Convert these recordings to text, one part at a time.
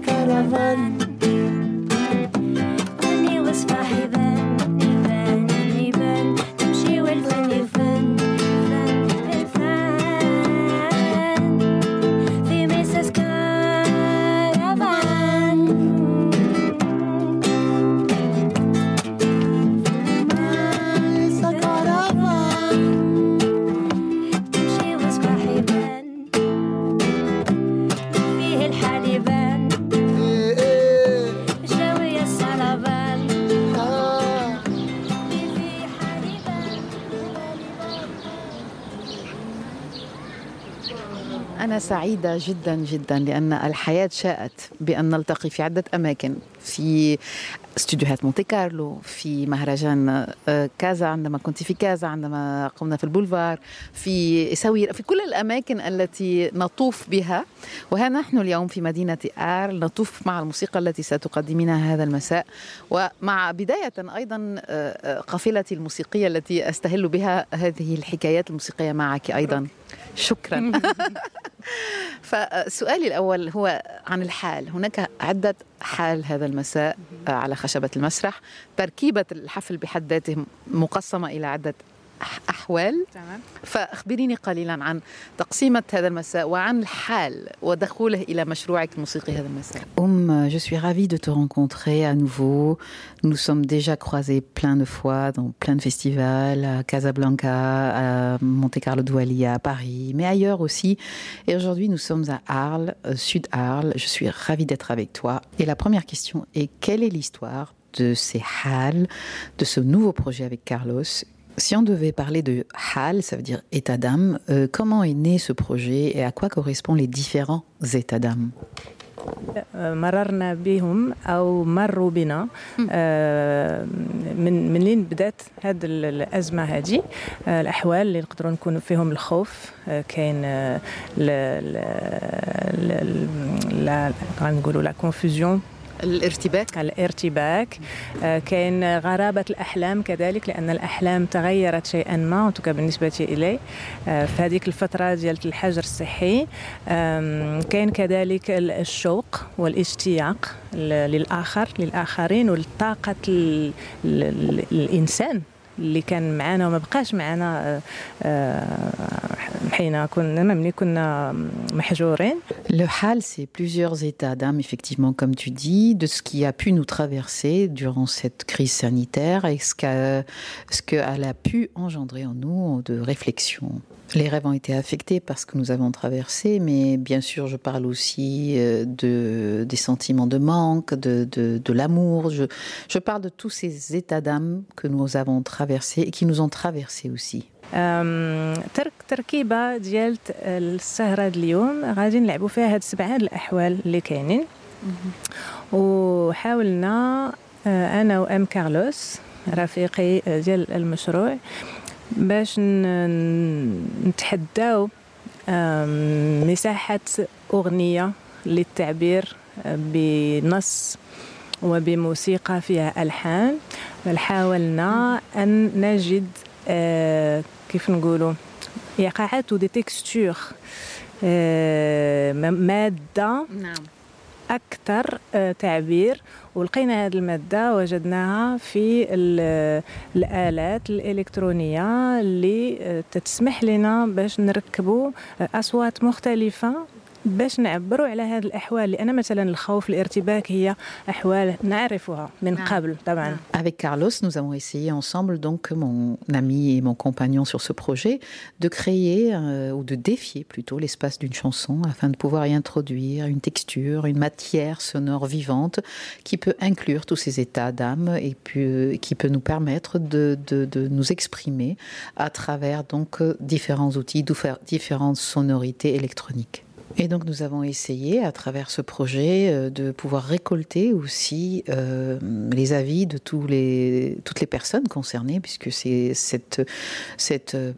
caravana. سعيدة جدا جدا لأن الحياة شاءت بأن نلتقي في عدة أماكن. في استوديوهات مونتي كارلو في مهرجان آه، كازا عندما كنت في كازا عندما قمنا في البولفار في الصويرة في كل الأماكن التي نطوف بها. وها نحن اليوم في مدينة آرل نطوف مع الموسيقى التي ستقدمينها هذا المساء. ومع بداية أيضا آه، آه، قافلتي الموسيقية التي أستهل بها هذه الحكايات الموسيقية معك أيضا. شكرا. فسؤالي الأول هو عن الحال. هناك عدة حال هذا المساء على خشبة المسرح. تركيبة الحفل بحد ذاته مقسمة إلى عدة أحوال تمام فأخبريني قليلا عن تقسيمة هذا المساء وعن الحال ودخوله إلى مشروعك الموسيقي هذا المساء Oum, je suis ravie de te rencontrer à nouveau. Nous sommes déjà croisés plein de fois dans plein de festivals, à Casablanca, à Monte Carlo Douali, à Paris, mais ailleurs aussi. Et aujourd'hui, nous sommes à Arles, euh, sud Arles. Je suis ravie d'être avec toi. Et la première question est quelle est l'histoire de ces halles, de ce nouveau projet avec Carlos si on devait parler de HAL, ça veut dire état d'âme, euh, comment est né ce projet et à quoi correspondent les différents états d'âme مررنا بهم او مروا بنا آه، من منين بدات هذه الازمه هذه آه، الاحوال اللي نقدروا نكونوا فيهم الخوف آه، كاين آه، ل- ل- ل- لا غنقولوا لا كونفوزيون الارتباك. الارتباك. آه، كاين غرابة الأحلام كذلك لأن الأحلام تغيرت شيئا ما بالنسبة إلي. آه، في هذيك الفترة ديال الحجر الصحي آم، كاين كذلك ال- الشوق والاشتياق للآخر للآخرين والطاقة ال- ال- ال- الإنسان. اللي كان معنا وما بقاش معنا آه، آه، حين كنا ملي كنا محجورين Le HAL, c'est plusieurs états d'âme, effectivement, comme tu dis, de ce qui a pu nous traverser durant cette crise sanitaire et ce qu'elle ce qu'elle a pu engendrer en nous de réflexion. Les rêves ont été affectés par ce que nous avons traversé, mais bien sûr, je parle aussi euh, de, des sentiments de manque, de, de, de l'amour. Je, je parle de tous ces états d'âme que nous avons traversés et qui nous ont traversés aussi. أم، ترك تركيبه ديال ت- السهره د اليوم غادي نلعبوا فيها هاد السبعه د الاحوال اللي كاينين وحاولنا آه، انا وام كارلوس رفيقي آه، ديال المشروع باش نتحداو آم، مساحة أغنية للتعبير آه، بنص وبموسيقى فيها ألحان. بل حاولنا أن نجد آه، كيف نقولوا إيقاعات ودي تكستور آه، م- مادة نعم. أكثر آه، تعبير. ولقينا هذه المادة وجدناها في ال- الآلات الإلكترونية اللي آه، تتسمح لنا باش نركبوا آه، أصوات مختلفة باش نعبروا على هذه الاحوال لان مثلا الخوف الارتباك هي احوال نعرفها من نعم. قبل طبعا Avec Carlos, nous avons essayé ensemble, donc mon ami et mon compagnon sur ce projet, de créer euh, ou de défier plutôt l'espace d'une chanson afin de pouvoir y introduire une texture, une matière sonore vivante qui peut inclure tous ces états d'âme et puis, euh, qui peut nous permettre de, de- de nous exprimer à travers donc euh, différents outils, diffé- différentes sonorités électroniques. Et donc nous avons essayé à travers ce projet euh, de pouvoir récolter aussi euh, les avis de toutes les personnes concernées, puisque cette, euh,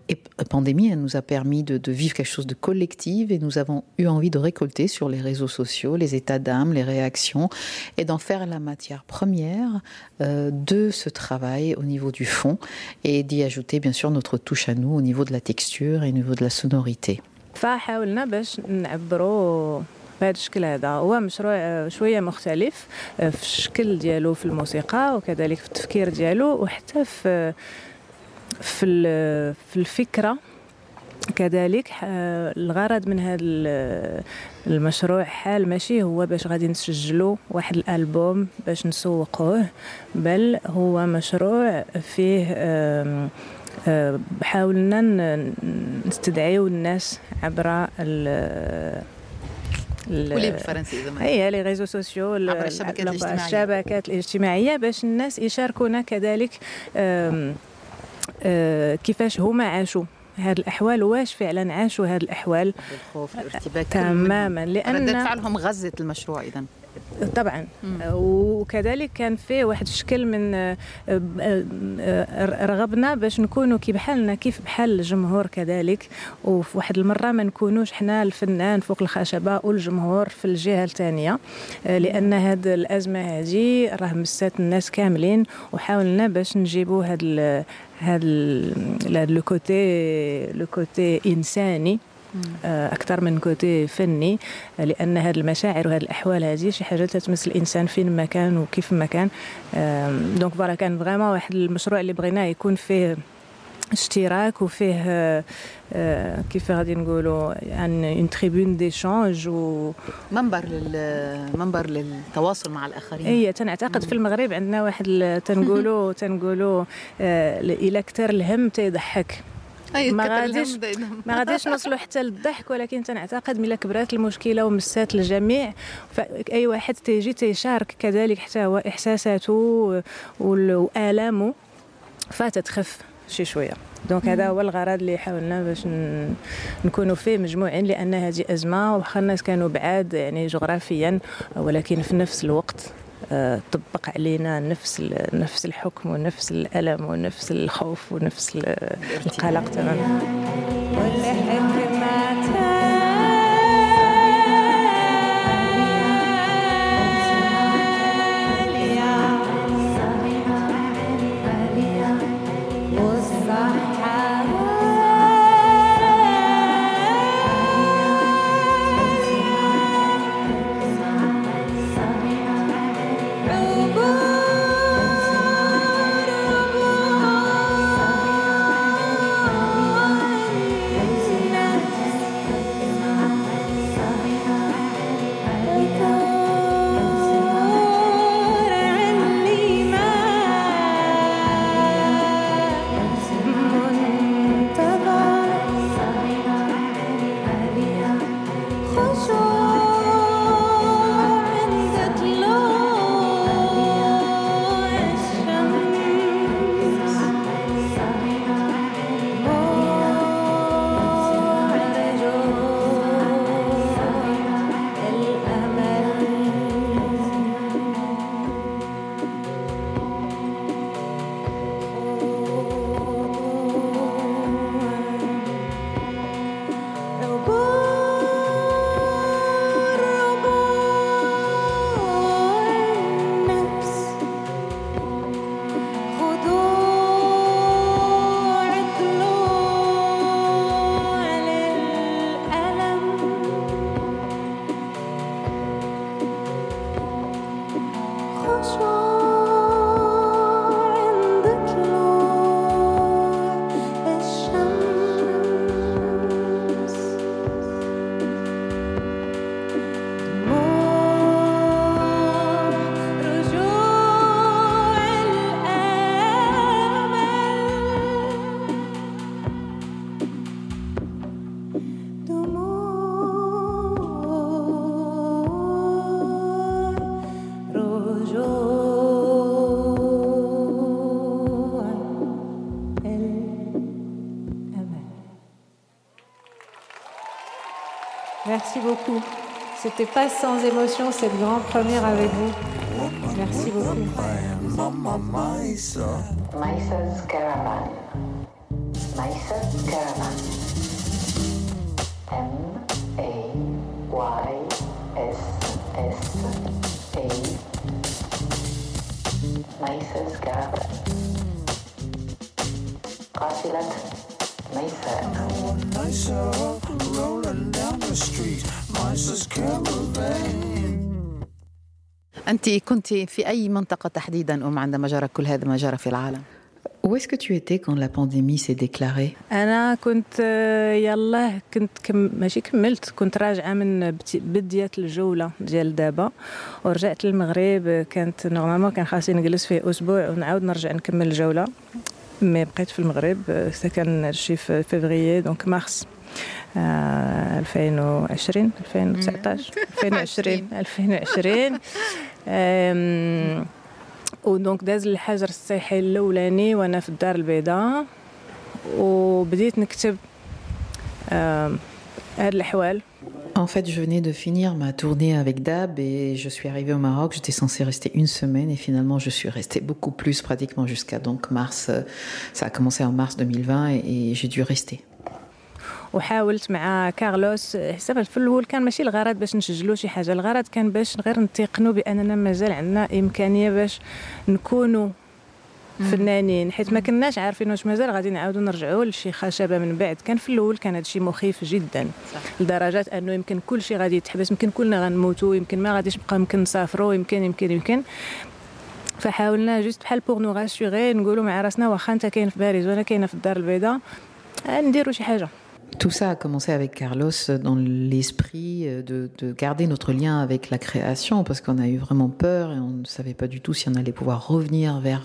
pandémie nous a permis de, vivre quelque chose de collectif et nous avons eu envie de récolter sur les réseaux sociaux les états d'âme, les réactions et d'en faire la matière première de ce travail au niveau du fond et d'y ajouter bien sûr notre touche à nous au niveau de la texture et au niveau de la sonorité. فحاولنا باش نعبروا بهذا الشكل هذا. هو مشروع آه، شوية مختلف آه، في الشكل ديالو في الموسيقى وكذلك في التفكير ديالو وحتى في في في الفكرة. كذلك الغرض من هذا المشروع حال ماشي هو باش غادي نسجلوا واحد الألبوم باش نسوقوه بل هو مشروع فيه حاولنا نستدعيو الناس عبر قولي بالفرنسي إذا هي les réseaux sociaux عبر الشبكات الاجتماعية. الشبكات الاجتماعية باش الناس يشاركونا كذلك كيفاش هما عاشوا هذه الأحوال واش فعلا عاشوا هذه الأحوال. الخوف الارتباك تماما لأن ردة فعلهم غزت المشروع اذا طبعا. وكذلك كان فيه واحد الشكل من آه، آه، رغبنا باش نكونوا كي بحالنا كيف بحال الجمهور كذلك. وفي واحد المرة ما نكونوش حنا الفنان فوق الخشبة والجمهور في الجهة الثانية. آه، لأن هذه الأزمة هذه راه مست الناس كاملين وحاولنا باش نجيبوا هذا هذا le côté le côté إنساني. آه، أكثر من côté فني لأن هذه المشاعر وهذه الأحوال هذه شي حاجة تتمس الإنسان فين ما كان وكيف ما كان. donc voilà كان vraiment واحد المشروع اللي بغيناه يكون فيه اشتراك وفيه آه، كيف غادي نقولوا يعني une tribune d'échange و منبر لل منبر للتواصل مع الآخرين. هي تنعتقد في المغرب عندنا واحد تنقولوا تنقولوا آه، إلى كثر الهم تيضحك. ما غاديش ما غاديش نوصلوا حتى للضحك ولكن تنعتقد ملي كبرات المشكلة ومسات الجميع. فاي واحد تيجي تيشارك كذلك حتى هو إحساساته وآلامه فتتخف شي شوية. donc هذا هو الغرض اللي حاولنا باش نكونوا فيه مجموعين لأن هذه أزمة واخا الناس كانوا بعاد يعني جغرافيا ولكن في نفس الوقت طبق علينا نفس نفس الحكم ونفس الألم ونفس الخوف ونفس القلق تماما. Merci beaucoup. C'était pas sans émotion cette grande première avec vous. Merci beaucoup. Maïsa. Maïsa's Caravan. Maïsa's Caravan. M-A-Y-S-S-A. Maïsa's Caravan. Rasilat. Caravan. أنت كنت في أي منطقة تحديدا أم عندما جرى كل هذا ما جرى في العالم؟ Où est-ce que tu étais quand la pandémie s'est déclarée أنا كنت يلاه كنت كم ماشي كملت كنت راجعة من بديت الجولة ديال دابا ورجعت للمغرب كانت normalement كان خاصني نجلس فيه أسبوع ونعاود نرجع نكمل الجولة mais بقيت في المغرب آه، كان شي في février donc mars آه، 2020 2019 2020 2020 آم، ودونك داز الحجر الصحي الأولاني وأنا في الدار البيضاء وبديت نكتب هاد الأحوال. En fait, je venais de finir ma tournée avec Dab et je suis arrivée au Maroc. J'étais censée rester une semaine et finalement, je suis restée beaucoup plus, pratiquement jusqu'à donc mars. euh, Ça a commencé en mars 2020 et, et j'ai dû rester. وحاولت مع كارلوس حسب في الاول كان ماشي الغرض باش نسجلوا شي حاجه الغرض كان باش غير نتيقنوا باننا مازال عندنا امكانيه باش نكونوا فنانين حيت ما كناش عارفين واش مازال غادي نعاودوا نرجعوا لشي خشبة من بعد. كان في الأول كان هادشي مخيف جدا صح. لدرجة أنه يمكن كل شيء غادي يتحبس يمكن كلنا غنموتوا يمكن ما غاديش نبقى يمكن نسافروا يمكن يمكن يمكن. فحاولنا جوست بحال بوغ نو راسيغي نقولوا مع راسنا واخا أنت كاين في باريس وأنا كاينة في الدار البيضاء آه، نديروا شي حاجة. Tout ça a commencé avec Carlos dans l'esprit de, de garder notre lien avec la création parce qu'on a eu vraiment peur et on ne savait pas du tout si on allait pouvoir revenir vers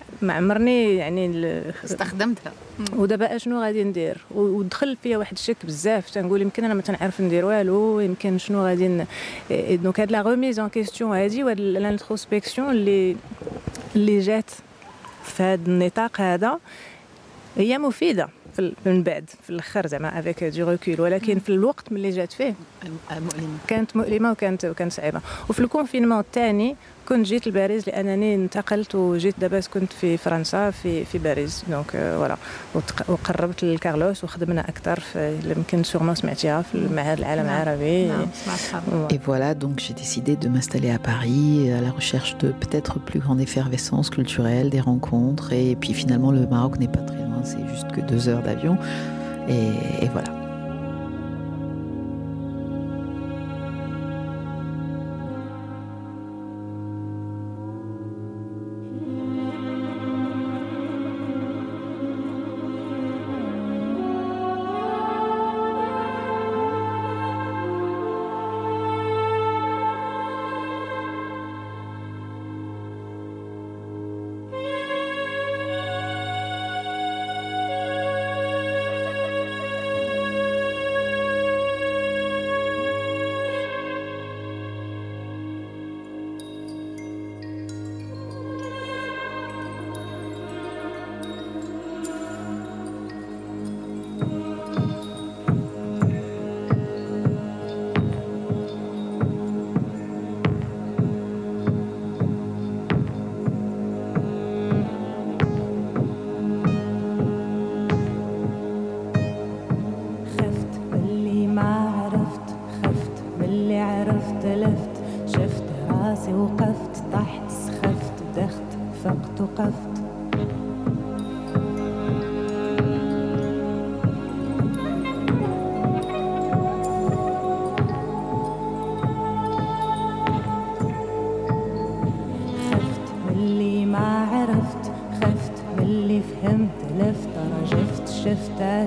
ما عمرني يعني استخدمتها. ودابا اشنو غادي ندير؟ ودخل فيا واحد الشك بزاف. تنقول يمكن أنا ما تنعرف ندير والو يمكن شنو غادي ن... إيه donc هاد la remise en question هادي وهاد ال introspection اللي اللي جات في هذا النطاق هذا هي مفيدة في من بعد في الأخر زعما avec du recul ولكن في الوقت ملي جات فيه مؤلمة كانت مؤلمة وكانت وكانت صعيبة. وفي الكونفينمون الثاني كنت جيت لباريس لانني انتقلت وجيت دابا كنت في فرنسا في في باريس دونك آه، فوالا وتق- وقربت لكارلوس وخدمنا اكثر في اللي يمكن سورمون سمعتيها في المعهد العالم العربي نعم سمعتها Et voilà, donc j'ai décidé de m'installer à Paris à la recherche de peut-être plus grande effervescence culturelle, des rencontres. Et puis finalement, le Maroc n'est pas très loin, c'est juste que deux heures d'avion. Et, et voilà.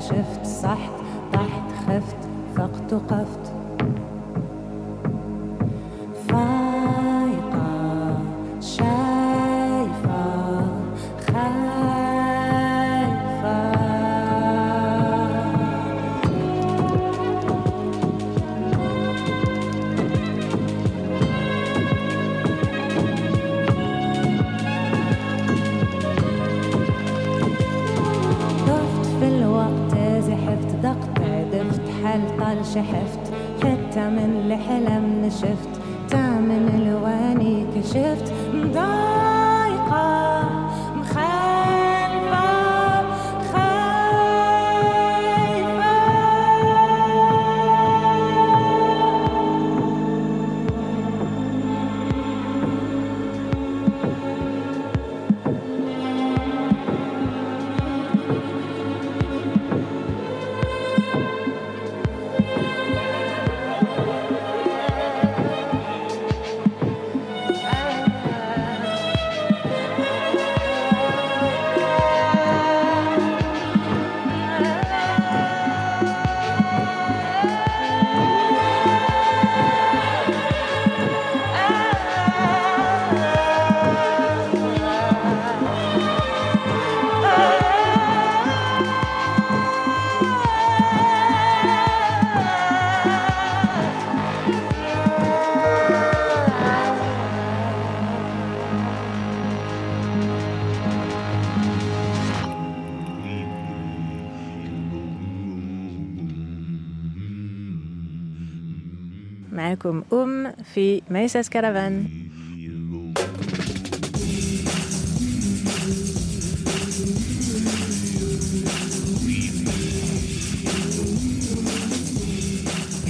شفت شفت معكم أم في ميساس كرفان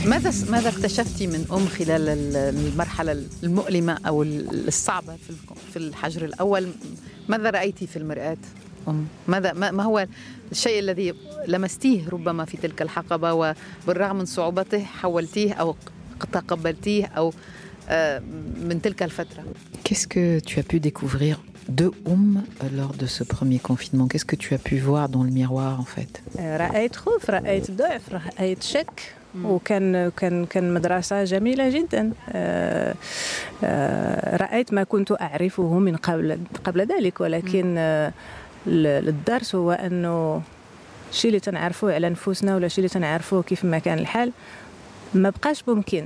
ماذا ماذا اكتشفتي من أم خلال ال- المرحلة المؤلمة أو ال- الصعبة في الحجر الأول؟ ماذا رأيتي في المرآة أم؟ ماذا ما ما هو الشيء الذي لمستيه ربما في تلك الحقبة وبالرغم من صعوبته حولتيه أو تقبلتيه أو آه، من تلك الفترة؟ Qu'est-ce que tu as pu découvrir de Oum lors de ce premier confinement? Qu'est-ce que tu as pu voir dans le miroir en fait? رأيت خوف رأيت ضعف رأيت شك. وكان كان كان مدرسة جميلة جدا. آه، آه، رأيت ما كنت أعرفه من قبل قبل ذلك. ولكن ال- الدرس هو أنه الشيء اللي تنعرفوه على نفوسنا ولا الشيء اللي تنعرفوه كيف ما كان الحال. ما بقاش ممكن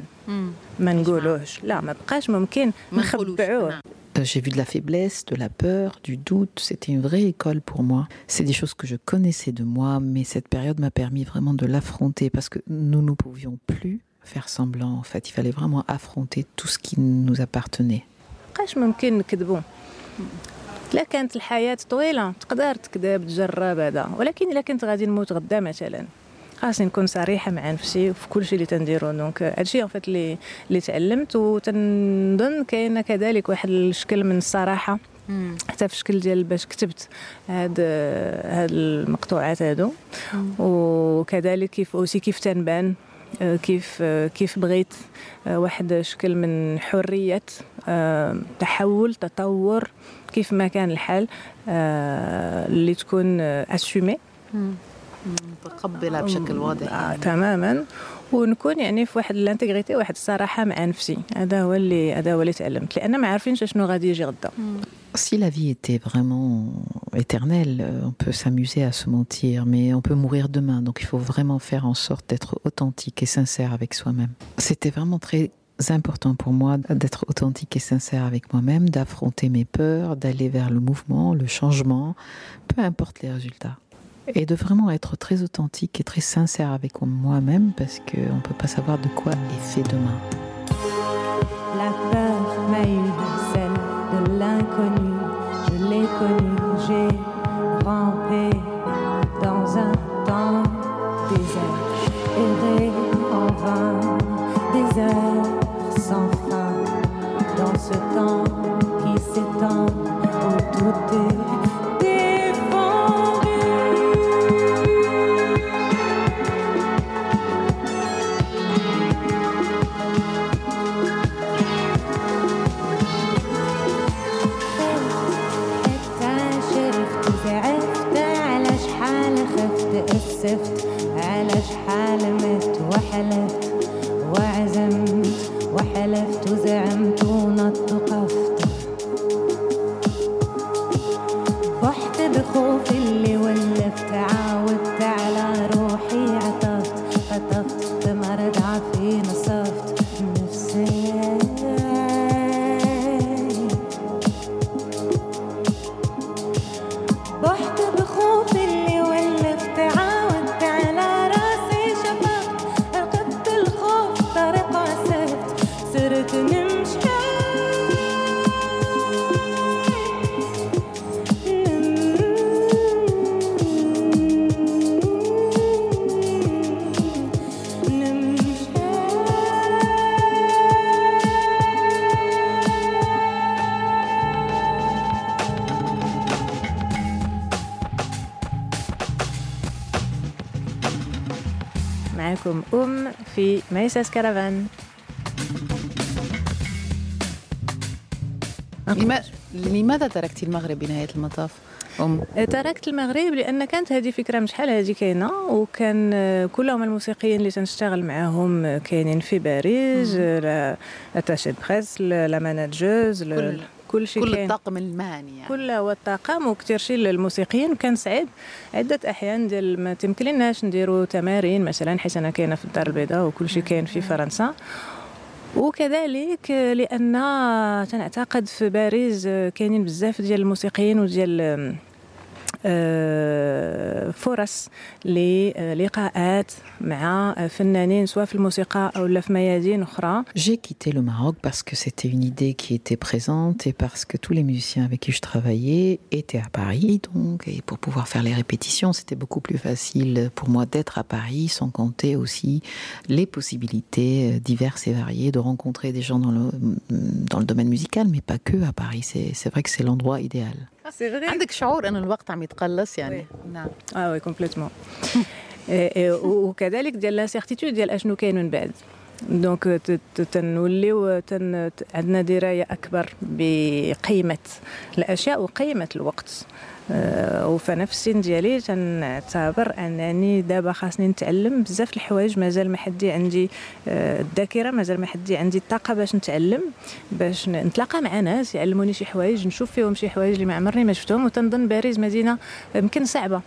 ما نقولوش لا ما بقاش ممكن ما نقولوش. نخبعوه نعم. Euh, J'ai vu de la faiblesse, de la peur, du doute. C'était une vraie école pour moi. C'est des choses que je connaissais de moi, mais cette période m'a permis vraiment de l'affronter parce que nous ne pouvions plus faire semblant. En fait, il fallait vraiment affronter tout ce qui nous appartenait. بقاش ممكن نكذبوا لا كانت الحياة طويلة تقدر تكذب تجرب هذا ولكن إلا كنت غادي نموت غدا مثلا خاصني نكون صريحة مع نفسي في كل شيء اللي تنديرو. دونك هادشي ان فيت اللي اللي تعلمت وتنظن كاينة كذلك واحد الشكل من الصراحة. حتى في الشكل ديال باش كتبت هاد هاد المقطوعات هادو. وكذلك كيف اوسي كيف تنبان آه، كيف آه، كيف بغيت آه، واحد شكل من حرية تحول تطور كيف ما كان الحال اللي تكون اسومي متقبله بشكل واضح آه تماما ونكون يعني في واحد الانتغريتي واحد الصراحه مع نفسي هذا هو اللي هذا هو اللي تعلمت لان ما عارفينش شنو غادي يجي غدا Si la vie était vraiment éternelle, euh, on peut s'amuser à se mentir, mais on peut mourir demain. Donc il faut vraiment faire en sorte d'être authentique et sincère avec soi-même. C'était vraiment très important pour moi d'être authentique et sincère avec moi-même, d'affronter mes peurs, d'aller vers le mouvement, le changement, peu importe les résultats. Et de vraiment être très authentique et très sincère avec moi-même parce qu'on ne peut pas savoir de quoi est fait demain. La peur m'a eu celle de l'inconnu. Je l'ai connue, j'ai معاكم أم في Mayssa's Caravan لماذا تركت المغرب بنهاية المطاف؟ أم تركت المغرب لأن كانت هذه فكرة مش شحال هذه كاينة وكان كلهم الموسيقيين اللي تنشتغل معاهم كاينين في باريس l'attachée presse la manageuse كل كل شيء كل الطاقم المهني يعني. كل هو الطاقم وكثير شيء للموسيقيين. وكان صعيب. عدة أحيان ديال ما تمكنلناش نديروا تمارين. مثلا حيت أنا كاينة في الدار البيضاء وكل شيء كاين في فرنسا. وكذلك لأن تنعتقد في باريس كاينين بزاف ديال الموسيقيين وديال فرص للقاءات مع فنانين سواء في الموسيقى او في ميادين اخرى J'ai quitté le Maroc parce que c'était une idée qui était présente et parce que tous les musiciens avec qui je travaillais étaient à Paris. Donc, et pour pouvoir faire les répétitions, c'était beaucoup plus facile pour moi d'être à Paris, sans compter aussi les possibilités euh, diverses et variées de rencontrer des gens dans le, dans le domaine musical, mais pas que à Paris. C'est c'est vrai que c'est l'endroit idéal. سي فري عندك شعور أن الوقت عم يتقلص يعني؟ نعم. آه oui complètement وكذلك ديال la certitude ديال أشنو كاين من بعد. donc تنوليو تن عندنا دراية أكبر بقيمة الأشياء وقيمة الوقت. وفي نفس السن ديالي تنعتبر أنني دابا خاصني نتعلم بزاف الحوايج مازال ما حدي عندي آه، الذاكرة مازال ما حدي عندي الطاقة باش نتعلم باش نتلاقى مع ناس يعلموني شي حوايج نشوف فيهم شي حوايج اللي ما عمرني ما شفتهم وتنظن باريس مدينة يمكن صعبة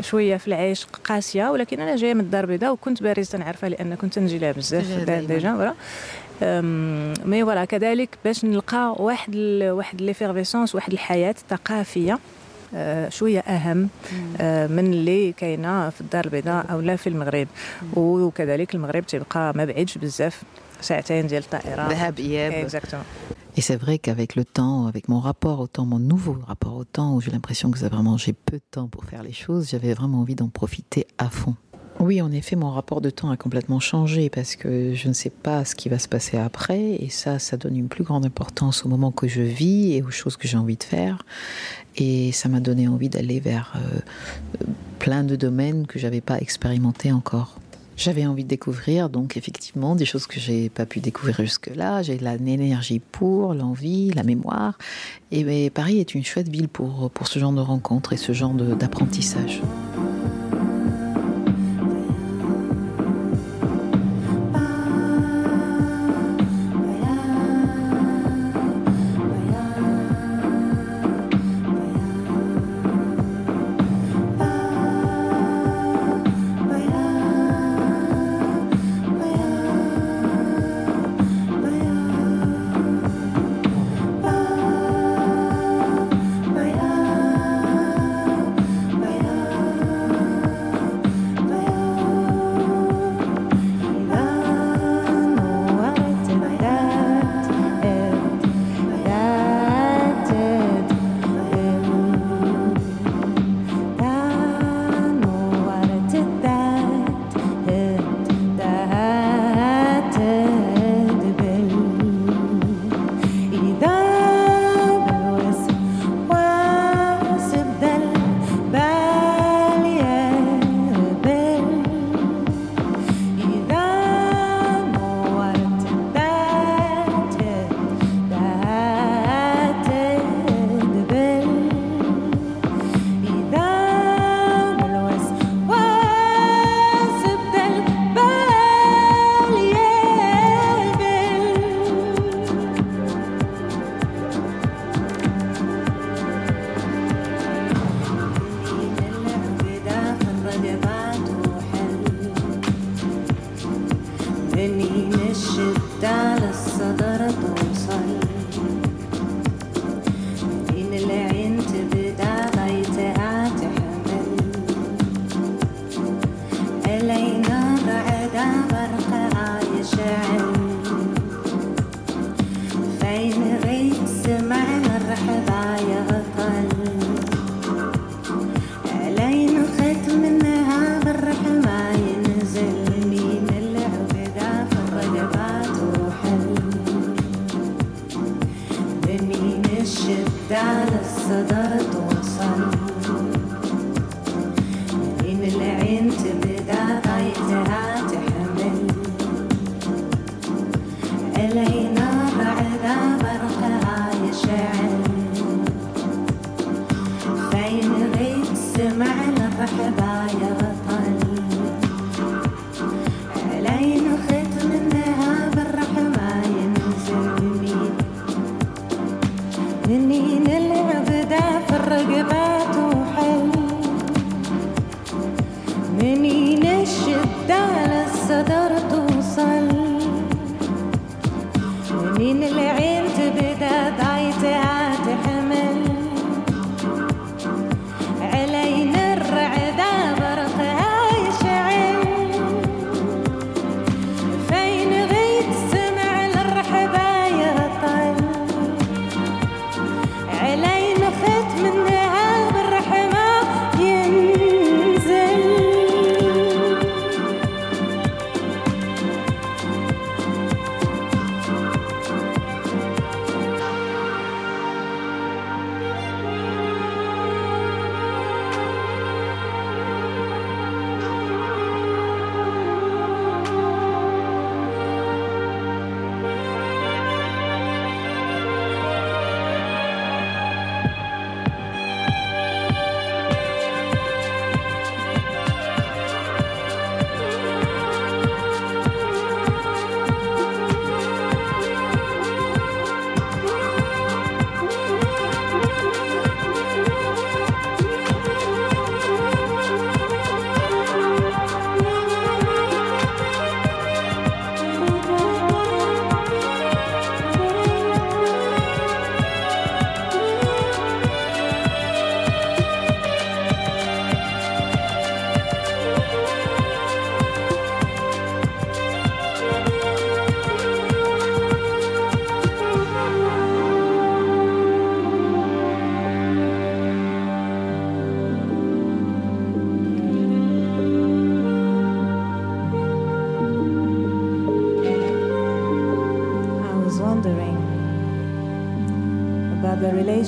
شوية في العيش قاسية ولكن أنا جاية من الدار البيضاء وكنت باريس تنعرفها لأن كنت نجي لها بزاف. déjà voilà mais voilà كذلك باش نلقى واحد ال- واحد l'effervescence واحد الحياة ثقافيه آه، شويه اهم آه، من اللي كاينه في الدار البيضاء او لا في المغرب وكذلك المغرب تيبقى ما بعيدش بزاف ساعتين ديال الطائره ذهاب إياب اكزاكتومون Et c'est vrai qu'avec le temps, avec mon rapport au temps, mon nouveau rapport au temps, où j'ai l'impression que c'est vraiment j'ai peu de temps pour faire les choses, j'avais vraiment envie d'en profiter à fond. Oui, en effet, mon rapport de temps a complètement changé parce que je ne sais pas ce qui va se passer après, et ça, ça donne une plus grande importance au moment que je vis et aux choses que j'ai envie de faire. Et ça m'a donné envie d'aller vers euh, plein de domaines que j'avais pas expérimenté encore. J'avais envie de découvrir, donc effectivement, des choses que j'ai pas pu découvrir jusque-là. J'ai l'énergie pour, l'envie, la mémoire. Et Paris est une chouette ville pour, pour ce genre de rencontres et ce genre d'apprentissage.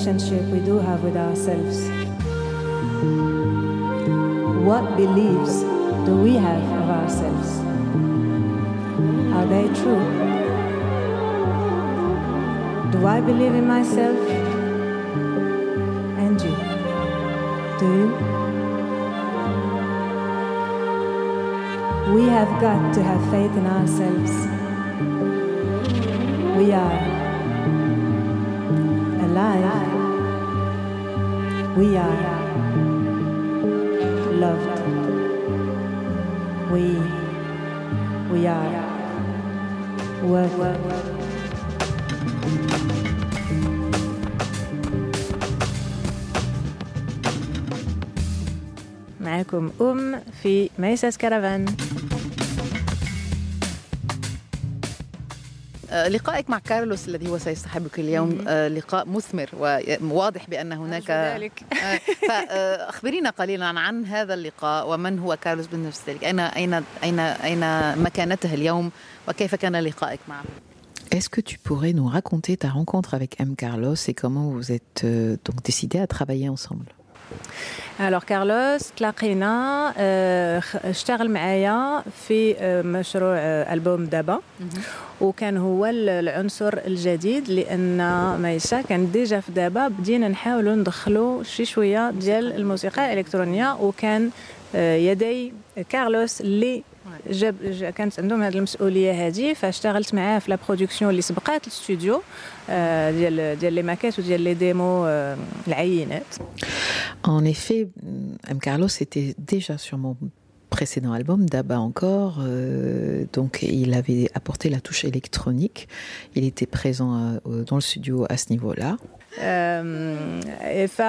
Relationship we do have with ourselves. What beliefs do we have of ourselves? Are they true? Do I believe in myself? And you? Do you? We have got to have faith in ourselves. We are alive. We are loved. We we are worth. معكم أم في ميساس كرفان لقائك مع كارلوس الذي هو سيصطحبك اليوم آه، لقاء مثمر وواضح بأن هناك ذلك. آه، فأخبرينا قليلا عن هذا اللقاء ومن هو كارلوس بالنسبة لك؟ أين أين أين أين مكانته اليوم؟ وكيف كان لقائك معه؟ Est-ce que tu pourrais nous raconter ta rencontre avec M. Carlos et comment vous êtes euh, donc décidé à travailler ensemble? الوغ كارلوس تلاقينا اشتغل معايا في مشروع البوم دابا وكان هو ال- العنصر الجديد لأن مايسا كان ديجا في دابا بدينا نحاولوا ندخلوا شي شوية ديال الموسيقى الإلكترونية. وكان آه، يدي كارلوس اللي جاب جا- كانت عندهم هذه المسؤوليه هذه فاشتغلت معاه في لا برودكسيون اللي سبقات الاستوديو آه، ديال ديال لي ماكيت وديال لي ديمو آه، العينات En effet, M. Carlos était déjà sur mon précédent album, Daba encore. euh, donc, il avait apporté la touche électronique. Il était présent euh, dans le studio à ce niveau-là. أم، ف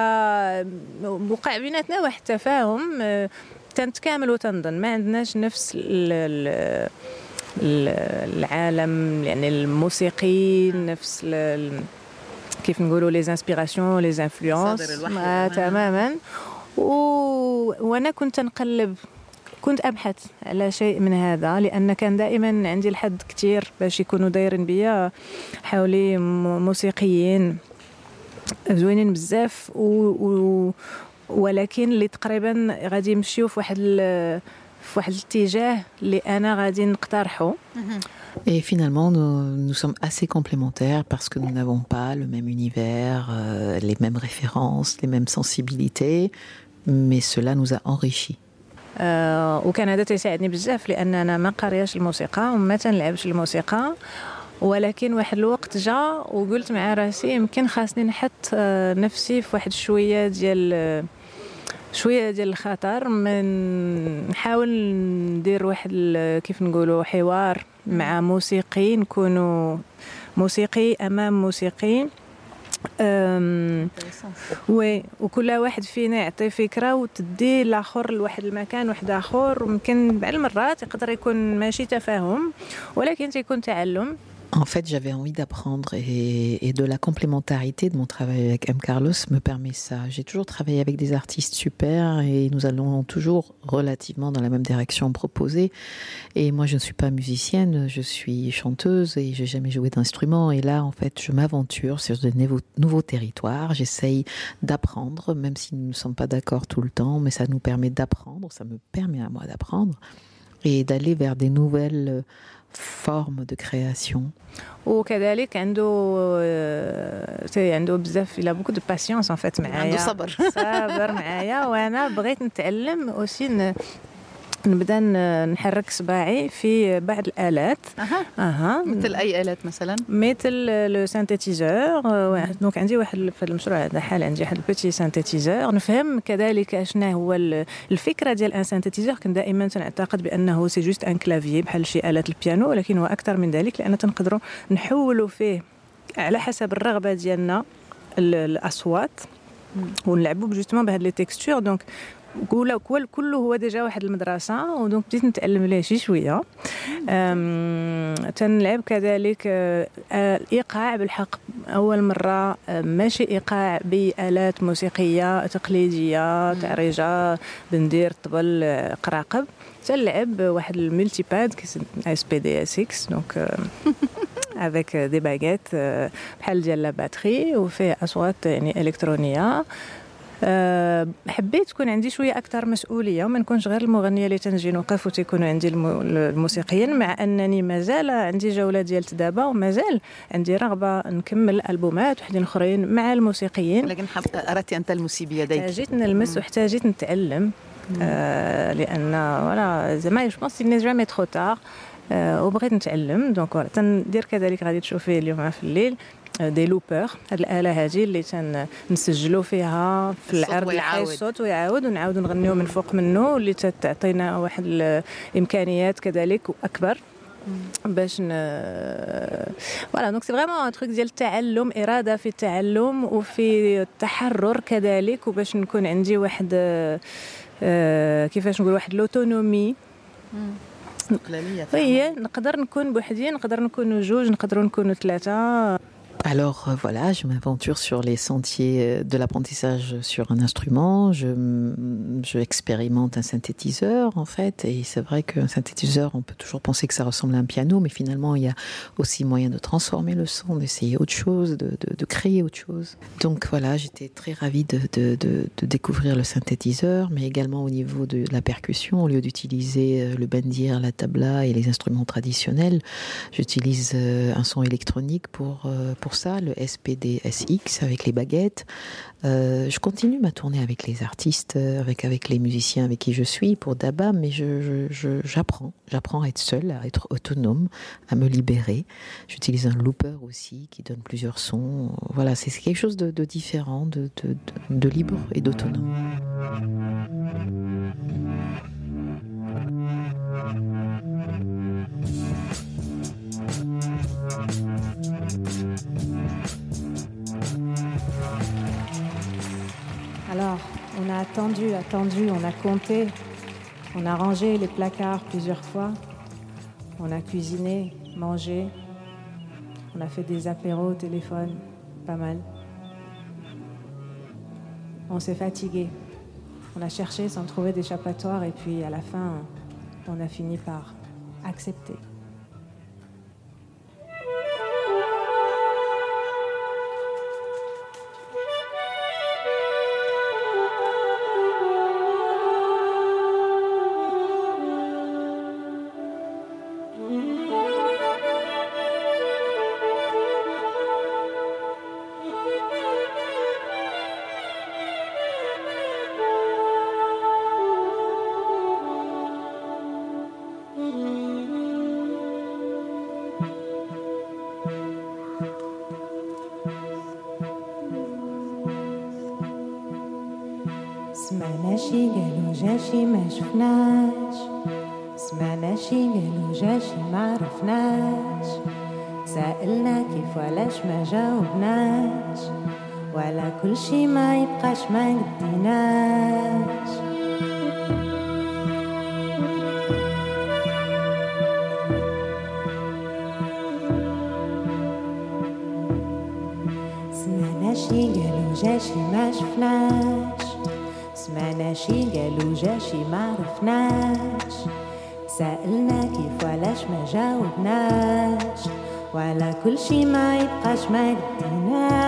وقع بيناتنا واحد التفاهم أه، تنتكامل وتنظن ما عندناش نفس ال- ال- ال- العالم يعني الموسيقي نفس ال- ال- كيف نقولوا لي انسبيراسيون لي انفلونس مصادر الوحي. تماما و... وانا كنت نقلب كنت أبحث على شيء من هذا لأن كان دائما عندي الحد كتير باش يكونوا دايرين بيا حولي موسيقيين زوينين بزاف و... و... ولكن اللي تقريبا غادي يمشيو في واحد ال... في واحد الاتجاه اللي أنا غادي نقترحه Et finalement, nous, nous sommes assez complémentaires parce que nous n'avons pas le même univers, euh, les mêmes références, les mêmes sensibilités, mais cela nous a enrichis. آه وكان هذا تيساعدني بزاف لأن أنا ما قارياش الموسيقى وما تنلعبش الموسيقى. ولكن واحد الوقت جا وقلت مع راسي يمكن خاصني نحط آه، نفسي في واحد شوية ديال شوية ديال الخطر من نحاول ندير واحد كيف نقولوا حوار مع موسيقي نكونوا موسيقي أمام موسيقي. وي وكل واحد فينا يعطي فكرة وتدي الآخر لواحد المكان واحد آخر وممكن بعض المرات يقدر يكون ماشي تفاهم ولكن تيكون تعلم. En fait, j'avais envie d'apprendre et, de la complémentarité de mon travail avec M. Carlos me permet ça. J'ai toujours travaillé avec des artistes super et nous allons toujours relativement dans la même direction proposée. Et moi, je ne suis pas musicienne, je suis chanteuse et j'ai jamais joué d'instrument. Et là, en fait, je m'aventure sur de nouveaux, nouveaux territoires. J'essaye d'apprendre, même si nous ne sommes pas d'accord tout le temps, mais ça nous permet d'apprendre, ça me permet à moi d'apprendre et d'aller vers des nouvelles euh, formes de création. وكذلك عنده آه، تي- عنده بزاف الى بوكو دو باسيونس ان فيت معايا عنده صبر. صابر معايا وانا بغيت نتعلم اوسي ن- نبدأ نحرك صباعي في بعض الآلات. أها. أها. مثل أي آلات مثلا؟ مثل le synthétiseur donc عندي واحد في المشروع هذا حال عندي واحد ال petit synthétiseur نفهم كذلك شنو هو ال- الفكرة ديال un synthétiseur كنت دائما تنعتقد بأنه c'est juste un clavier بحال شي اله البيانو ولكن هو أكثر من ذلك لأن تنقدروا نحولوا فيه على حسب الرغبة ديالنا ال- الأصوات ونلعبوا justement بهاد les textures donc كله هو déjà واحد المدرسة و donc بديت نتعلم ليه شي شوية. تنلعب كذلك آه، آه، الايقاع بالحق. أول مرة آه، ماشي إيقاع بآلات موسيقية تقليدية تعريجة بندير طبل آه، قراقب. تنلعب واحد ال multi pad SPD-S 6 donc avec des baguettes بحال ديال la batterie وفيه أصوات يعني إلكترونية. حبيت تكون عندي شوية أكثر مسؤولية وما نكونش غير المغنية اللي تنجي نوقف وتيكونوا عندي الموسيقيين مع أنني مازال عندي جولة ديال دابا ومازال عندي رغبة نكمل ألبومات وحدين أخرين مع الموسيقيين. لكن اردت ان تلمسي بيديك جيت نلمس واحتاجيت نتعلم آه لأن voilà زعما je pense jamais trop tard وبغيت نتعلم donc تندير كذلك غادي تشوفي اليوم في الليل. des loopers هاد الآلة هذه اللي تنسجلوا فيها في العرض الحي الصوت ويعاود ونعاودوا نغنيو من فوق منه واللي تعطينا واحد الامكانيات كذلك اكبر باش ن voilà donc c'est vraiment un truc ديال التعلم إرادة في التعلم وفي التحرر كذلك وباش نكون عندي واحد كيفاش نقول واحد l'autonomie هي نقدر نكون بوحدي نقدر نكونوا جوج نقدروا نكونوا ثلاثة. Alors euh, voilà, je m'aventure sur les sentiers euh, de l'apprentissage sur un instrument. Je, je, expérimente un synthétiseur en fait, et c'est vrai qu'un synthétiseur, on peut toujours penser que ça ressemble à un piano, mais finalement il y a aussi moyen de transformer le son, d'essayer autre chose, de, de, créer autre chose. Donc voilà, j'étais très ravie de, de, découvrir le synthétiseur, mais également au niveau de la percussion, au lieu d'utiliser euh, le bendir, la tabla et les instruments traditionnels, j'utilise un son électronique pour, pour ça, le SPDSX avec les baguettes. Euh, je continue ma tournée avec les artistes, euh, avec, avec les musiciens avec qui je suis pour Daba, mais j'apprends. J'apprends à être seule, à être autonome, à me libérer. J'utilise un looper aussi qui donne plusieurs sons. Voilà, c'est quelque chose de, de différent, de, de, de libre et d'autonome. On a attendu, attendu, on a compté, on a rangé les placards plusieurs fois, on a cuisiné, mangé, on a fait des apéros au téléphone, pas mal. On s'est fatigué, on a cherché sans trouver d'échappatoire et puis à la fin, on a fini par accepter. عرفناش سألنا كيف ولاش ما جاوبناش. ولا كل شي ما يبقاش ما قديناش. سمعنا شي قالوا جاشي ما شفناش. سمعنا شي قالوا جاشي ما عرفناش. سألنا كيف ولاش ما جاوبناش وعلى كل شي ما يبقاش ما قديناش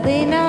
cadena.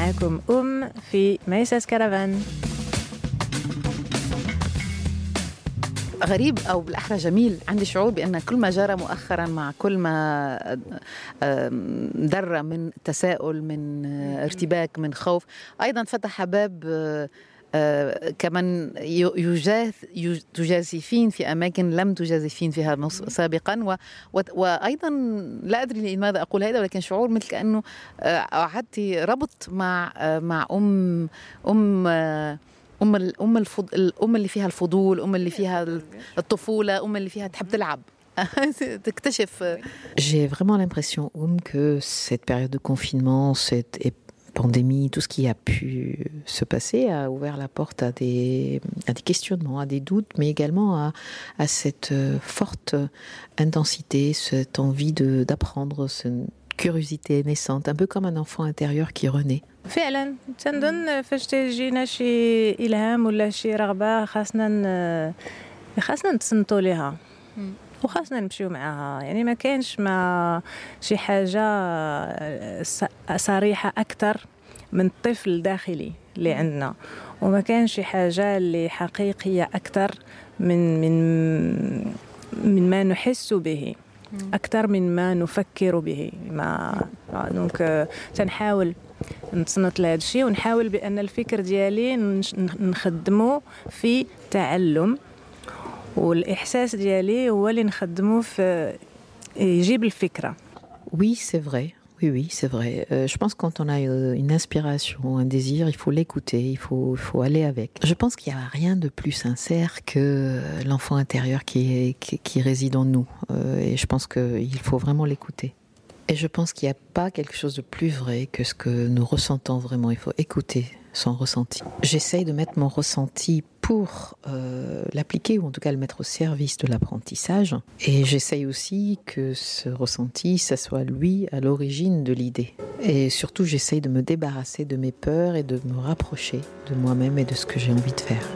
معكم أم في ميساس كرفان غريب أو بالأحرى جميل. عندي شعور بأن كل ما جرى مؤخرا مع كل ما آم، در من تساؤل من آه، ارتباك من خوف أيضا فتح باب آه، يج- تجازفين في أماكن لم تجازفين فيها سابقا. و و وأيضا لا أدري لماذا أقول هذا ولكن شعور مثل كأنه آه، أعدت ربط مع آه، مع أم أم آه، أم ال- أم الفض... الأم اللي فيها الفضول أم اللي فيها الطفولة أم اللي فيها تحب تلعب. تكتشف. J'ai vraiment l'impression, Oum, que cette période de confinement, cette pandémie, tout ce qui a pu se passer a ouvert la porte à des, à des questionnements, à des doutes, mais également à, à cette euh, forte intensité, cette envie de- d'apprendre, cette curiosité naissante, un peu comme un enfant intérieur qui renaît. فعلا تنظن فاش تجينا شي الهام ولا شي رغبه خاصنا ن- خاصنا نتصنتوا ليها وخاصنا نمشيو معاها. يعني ما كاينش ما شي حاجة صريحة أكثر من الطفل الداخلي اللي عندنا. وما كاينش شي حاجة اللي حقيقية أكثر من من من ما نحس به. أكثر من ما نفكر به. ما دونك تنحاول نتصنت لهذا الشيء ونحاول بأن الفكر ديالي نخدمه في تعلم والاحساس ديالي هو اللي نخدمه في يجيب الفكره Oui, c'est vrai. Oui, oui, c'est vrai. Euh, je pense que quand on a euh, une inspiration, un désir, il faut l'écouter, il faut, il faut aller avec. Je pense qu'il n'y a rien de plus sincère que l'enfant intérieur qui, est- qui, qui réside en nous. Euh, et je pense qu'il faut vraiment l'écouter. Et je pense qu'il n'y a pas quelque chose de plus vrai que ce que nous ressentons vraiment. Il faut écouter son ressenti. J'essaye de mettre mon ressenti pour euh, l'appliquer ou en tout cas le mettre au service de l'apprentissage. Et j'essaye aussi que ce ressenti, ça soit lui à l'origine de l'idée. Et surtout, j'essaye de me débarrasser de mes peurs et de me rapprocher de moi-même et de ce que j'ai envie de faire.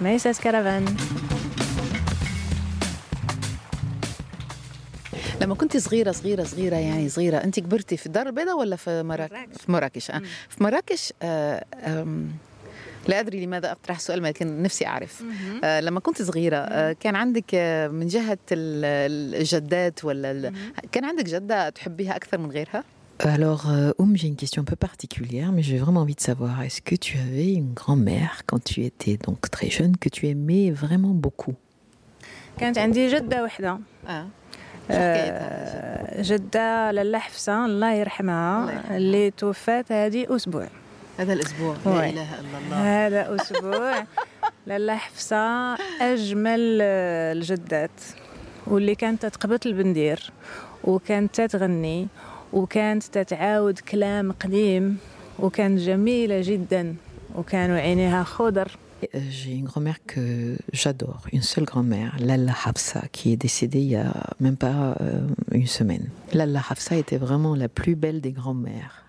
ميساس كرفان لما كنت صغيرة صغيرة صغيرة يعني صغيرة أنت كبرتي في الدار البيضاء ولا في مراكش. في مراكش آه. في مراكش آه لا أدري لماذا اطرح السؤال لكن نفسي أعرف. آه لما كنت صغيرة آه كان عندك آه من جهة ال- الجدات ولا كان عندك جدة تحبيها أكثر من غيرها؟ Alors, euh, Oum, j'ai une question un peu particulière, mais j'ai vraiment envie de savoir, est-ce que tu avais une grand-mère quand tu étais donc très jeune que tu aimais vraiment beaucoup كانت عندي جدة وحدة اه آه، جدة لاله حفصة الله الله يرحمها يرحمها. اللي توفات هذه أسبوع هذا الاسبوع وي. لا اله الا الله هذا أسبوع لاله حفصة أجمل آه، الجدات واللي كانت تقبط البندير وكانت تتغني وكانت تتعاود كلام قديم وكانت جميلة جدا وكانوا عينيها خضر Euh, J'ai une grand-mère que j'adore, une seule grand-mère, Lalla Hafsa, qui est décédée il y a même pas euh, une semaine. Lalla Hafsa était vraiment la plus belle des grand-mères.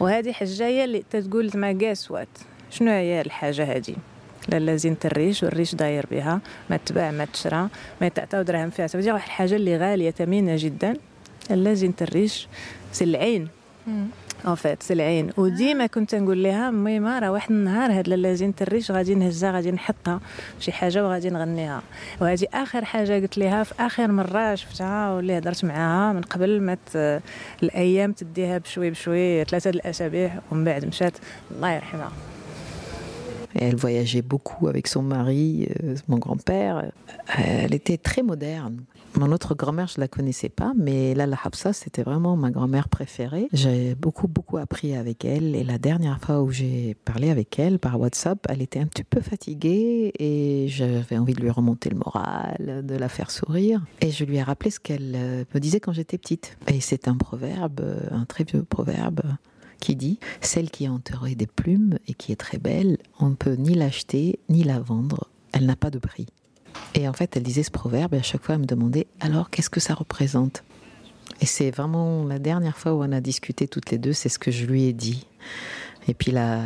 وهذه حجاية اللي تتقول مع قاسوات شنو هي الحاجة هذه؟ زينة الريش والريش داير بها ما تباع ما تشرى ما تعطاو دراهم فيها. تبدي واحد الحاجة اللي غالية ثمينة جدا. زينة الريش c'est en fait c'est العين وديما كنت نقول لها ميمه راه واحد النهار هاد لالا زينة الريش غادي نهزها غادي نحطها شي حاجة وغادي نغنيها وهذه اخر حاجة قلت لها في اخر مره شفتها واللي هضرت معاها من قبل ما الأيام تديها بشوي بشوي ثلاثة الاسابيع ومن بعد مشات الله يرحمها elle voyageait beaucoup avec son mari, euh, mon grand-père. Elle était très moderne. Mon autre grand-mère, je la connaissais pas, mais Lala Hafsa, c'était vraiment ma grand-mère préférée. J'ai beaucoup, beaucoup appris avec elle. Et la dernière fois où j'ai parlé avec elle par WhatsApp, elle était un petit peu fatiguée et j'avais envie de lui remonter le moral, de la faire sourire. Et je lui ai rappelé ce qu'elle euh, me disait quand j'étais petite. Et c'est un proverbe, un très vieux proverbe qui dit Celle qui a enterré des plumes et qui est très belle, on ne peut ni l'acheter ni la vendre, elle n'a pas de prix. Et en fait, elle disait ce proverbe et à chaque fois, elle me demandait alors qu'est-ce que ça représente? Et c'est vraiment la dernière fois où on a discuté toutes les deux, c'est ce que je lui ai dit. Et puis là,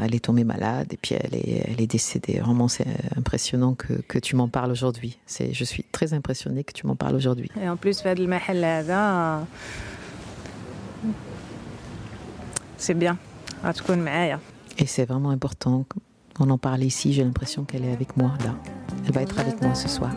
elle est tombée malade et puis elle est, elle est décédée. Vraiment, c'est impressionnant que, que tu m'en parles aujourd'hui. C'est, je suis très impressionnée que tu m'en parles aujourd'hui. Et en plus, faire le c'est bien. Et c'est vraiment important. On en parle ici, j'ai l'impression qu'elle est avec moi là elle va être avec moi ce soir.